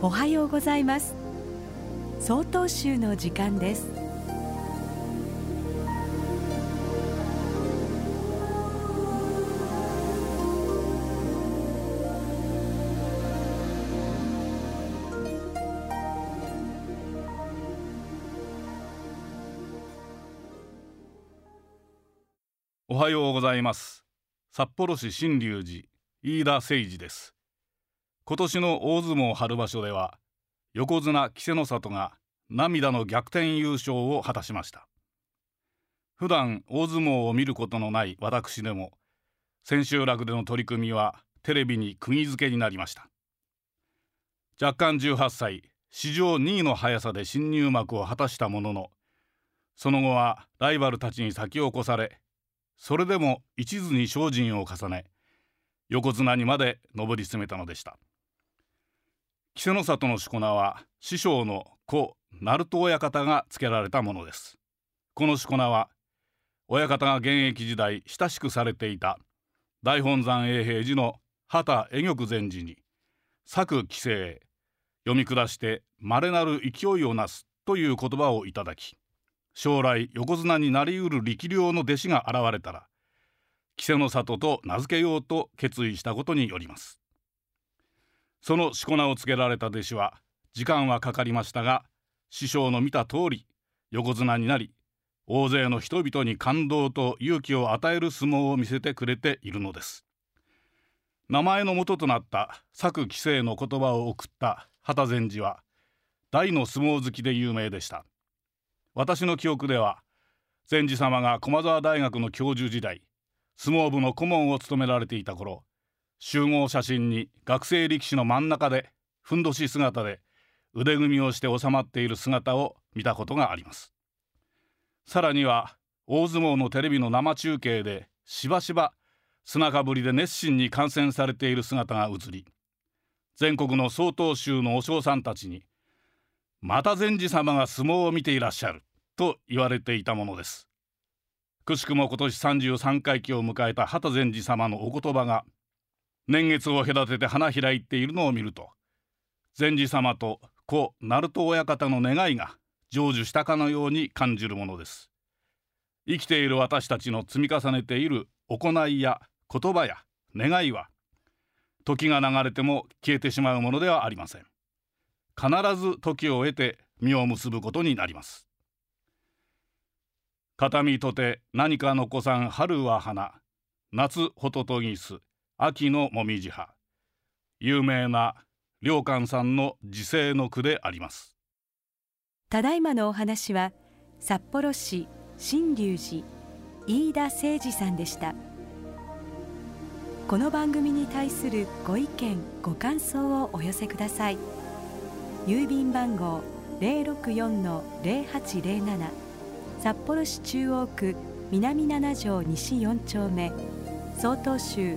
おはようございます。総統集の時間です。おはようございます。札幌市新隆寺飯田誠二です。今年の大相撲春場所では横綱稀勢の里が涙の逆転優勝を果たしました。普段大相撲を見ることのない私でも千秋楽での取り組みはテレビに釘付けになりました。若干18歳史上2位の速さで新入幕を果たしたもののその後はライバルたちに先を越されそれでも一途に精進を重ね横綱にまで上り詰めたのでした。稀勢の里のしこ名は師匠の故鳴門親方が付けられたものです。このしこ名は親方が現役時代親しくされていた大本山永平寺の畑恵玉禅師に作規制読み下して稀なる勢いをなすという言葉をいただき将来横綱になりうる力量の弟子が現れたら稀勢の里と名付けようと決意したことによりますそのしこ名をつけられた弟子は時間はかかりましたが師匠の見た通り横綱になり大勢の人々に感動と勇気を与える相撲を見せてくれているのです。名前の元となった作規制の言葉を送った畑禅師は大の相撲好きで有名でした。私の記憶では禅師様が駒沢大学の教授時代相撲部の顧問を務められていた頃集合写真に学生力士の真ん中でふんどし姿で腕組みをして収まっている姿を見たことがあります。さらには大相撲のテレビの生中継でしばしば砂かぶりで熱心に観戦されている姿が映り全国の曹洞宗のお尚さんたちに「また禅師様が相撲を見ていらっしゃる」と言われていたものです。くしくも今年33回忌を迎えた畑禅師様のお言葉が年月を隔てて花開いているのを見ると禅師様と故鳴門親方の願いが成就したかのように感じるものです。生きている私たちの積み重ねている行いや言葉や願いは時が流れても消えてしまうものではありません。必ず時を得て実を結ぶことになります。片身とて何か残さん春は花夏ホトトギス秋のもみじ葉有名な良寛さんの時世の句であります。ただいまのお話は札幌市新隆寺飯田誠二さんでした。この番組に対するご意見ご感想をお寄せください。郵便番号064-0807札幌市中央区南7条西4丁目。曹洞州